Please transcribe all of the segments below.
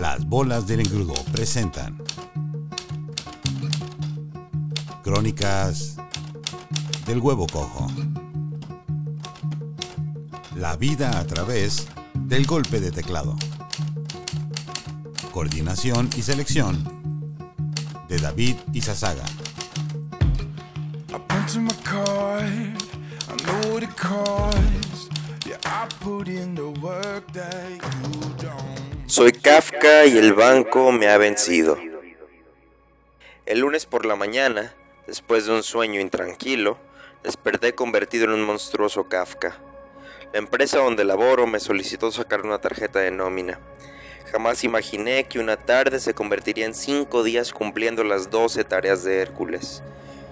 Las bolas del engrudo presentan Crónicas del huevo cojo. La vida a través del golpe de teclado. Coordinación y selección de David Izazaga. I. Soy Kafka y el banco me ha vencido. El lunes por la mañana, después de un sueño intranquilo, desperté convertido en un monstruoso Kafka. La empresa donde laboro me solicitó sacar una tarjeta de nómina. Jamás imaginé que una tarde se convertiría en cinco días cumpliendo las 12 tareas de Hércules.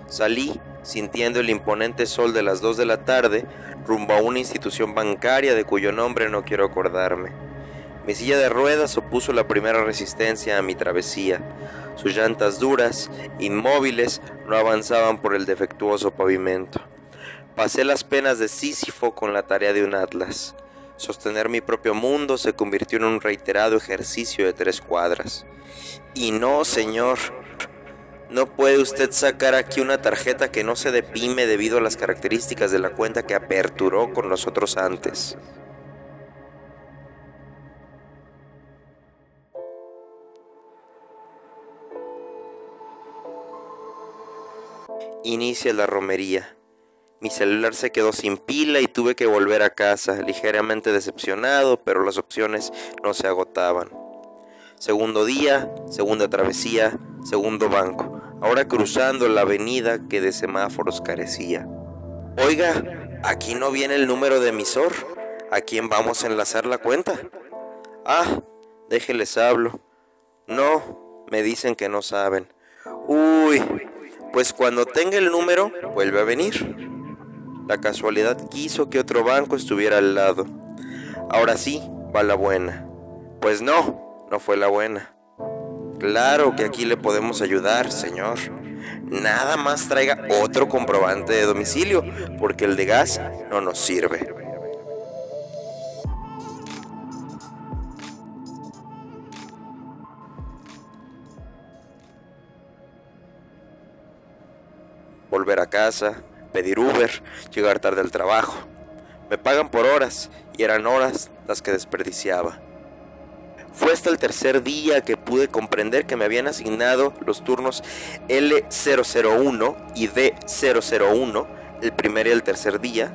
Salí, sintiendo el imponente sol de las 2 de la tarde, rumbo a una institución bancaria de cuyo nombre no quiero acordarme. Mi silla de ruedas opuso la primera resistencia a mi travesía. Sus llantas duras, inmóviles, no avanzaban por el defectuoso pavimento. Pasé las penas de Sísifo con la tarea de un atlas. Sostener mi propio mundo se convirtió en un reiterado ejercicio de tres cuadras. Y no, señor, no puede usted sacar aquí una tarjeta que no se deprime debido a las características de la cuenta que aperturó con nosotros antes. Inicia la romería. Mi celular se quedó sin pila y tuve que volver a casa, ligeramente decepcionado, pero las opciones no se agotaban. Segundo día, segunda travesía, segundo banco, ahora cruzando la avenida que de semáforos carecía. Oiga, aquí no viene el número de emisor. ¿A quién vamos a enlazar la cuenta? Ah, déjeles hablo. No, me dicen que no saben. Uy, pues cuando tenga el número, vuelve a venir. La casualidad quiso que otro banco estuviera al lado. Ahora sí, va la buena. Pues no, no fue la buena. Claro que aquí le podemos ayudar, señor. Nada más traiga otro comprobante de domicilio, porque el de gas no nos sirve. Volver a casa, pedir Uber, llegar tarde al trabajo. Me pagan por horas y eran horas las que desperdiciaba. Fue hasta el tercer día que pude comprender que me habían asignado los turnos L001 y D001, el primer y el tercer día,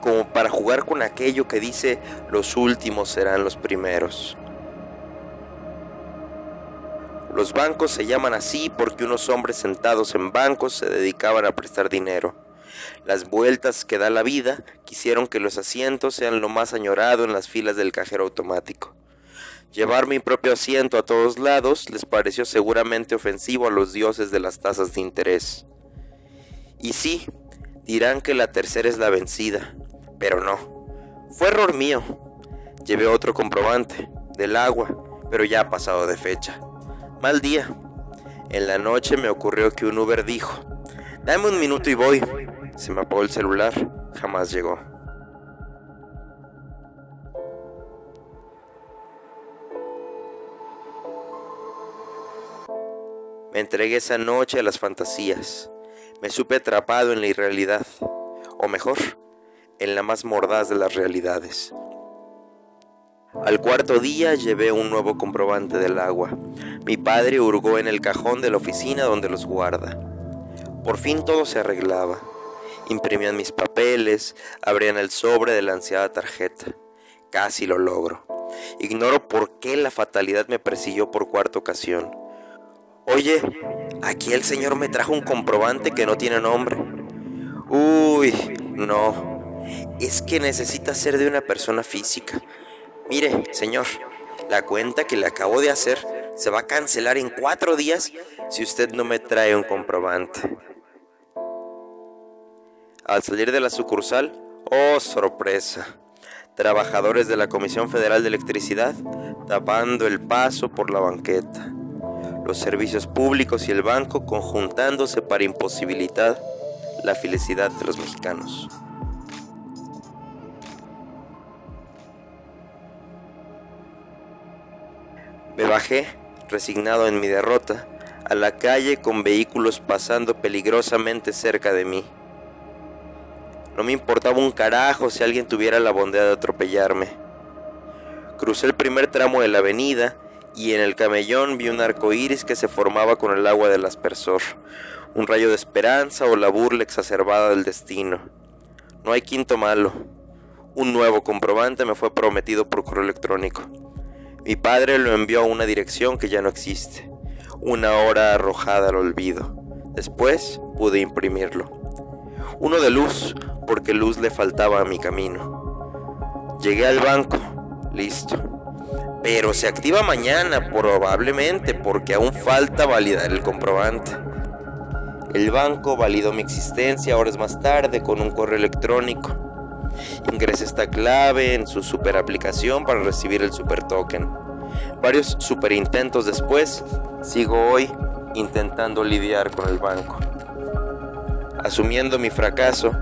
como para jugar con aquello que dice los últimos serán los primeros. Los bancos se llaman así porque unos hombres sentados en bancos se dedicaban a prestar dinero. Las vueltas que da la vida quisieron que los asientos sean lo más añorado en las filas del cajero automático. Llevar mi propio asiento a todos lados les pareció seguramente ofensivo a los dioses de las tasas de interés. Y sí, dirán que la tercera es la vencida, pero no. Fue error mío. Llevé otro comprobante, del agua, pero ya ha pasado de fecha. Mal día. En la noche me ocurrió que un Uber dijo, dame un minuto y voy. Se me apagó el celular, jamás llegó. Me entregué esa noche a las fantasías. Me supe atrapado en la irrealidad, o mejor, en la más mordaz de las realidades. Al cuarto día llevé un nuevo comprobante del agua. Mi padre hurgó en el cajón de la oficina donde los guarda. Por fin todo se arreglaba. Imprimían mis papeles, abrían el sobre de la ansiada tarjeta. Casi lo logro. Ignoro por qué la fatalidad me persiguió por cuarta ocasión. Oye, aquí el señor me trajo un comprobante que no tiene nombre. Uy, no. Es que necesita ser de una persona física. Mire, señor, la cuenta que le acabo de hacer se va a cancelar en cuatro días si usted no me trae un comprobante. Al salir de la sucursal, oh sorpresa, trabajadores de la Comisión Federal de Electricidad tapando el paso por la banqueta, los servicios públicos y el banco conjuntándose para imposibilitar la felicidad de los mexicanos. Me bajé, resignado en mi derrota, a la calle con vehículos pasando peligrosamente cerca de mí. No me importaba un carajo si alguien tuviera la bondad de atropellarme. Crucé el primer tramo de la avenida y en el camellón vi un arco iris que se formaba con el agua del aspersor, un rayo de esperanza o la burla exacerbada del destino. No hay quinto malo. Un nuevo comprobante me fue prometido por correo electrónico. Mi padre lo envió a una dirección que ya no existe, una hora arrojada al olvido. Después pude imprimirlo. Uno de luz, porque luz le faltaba a mi camino. Llegué al banco, listo. Pero se activa mañana, probablemente, porque aún falta validar el comprobante. El banco validó mi existencia horas más tarde con un correo electrónico. Ingresé esta clave en su super aplicación para recibir el super token. Varios super intentos después, sigo hoy intentando lidiar con el banco. Asumiendo mi fracaso,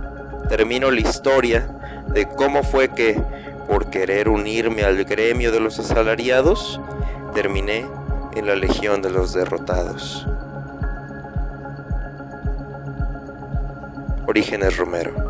termino la historia de cómo fue que, por querer unirme al gremio de los asalariados, terminé en la legión de los derrotados. Orígenes Romero.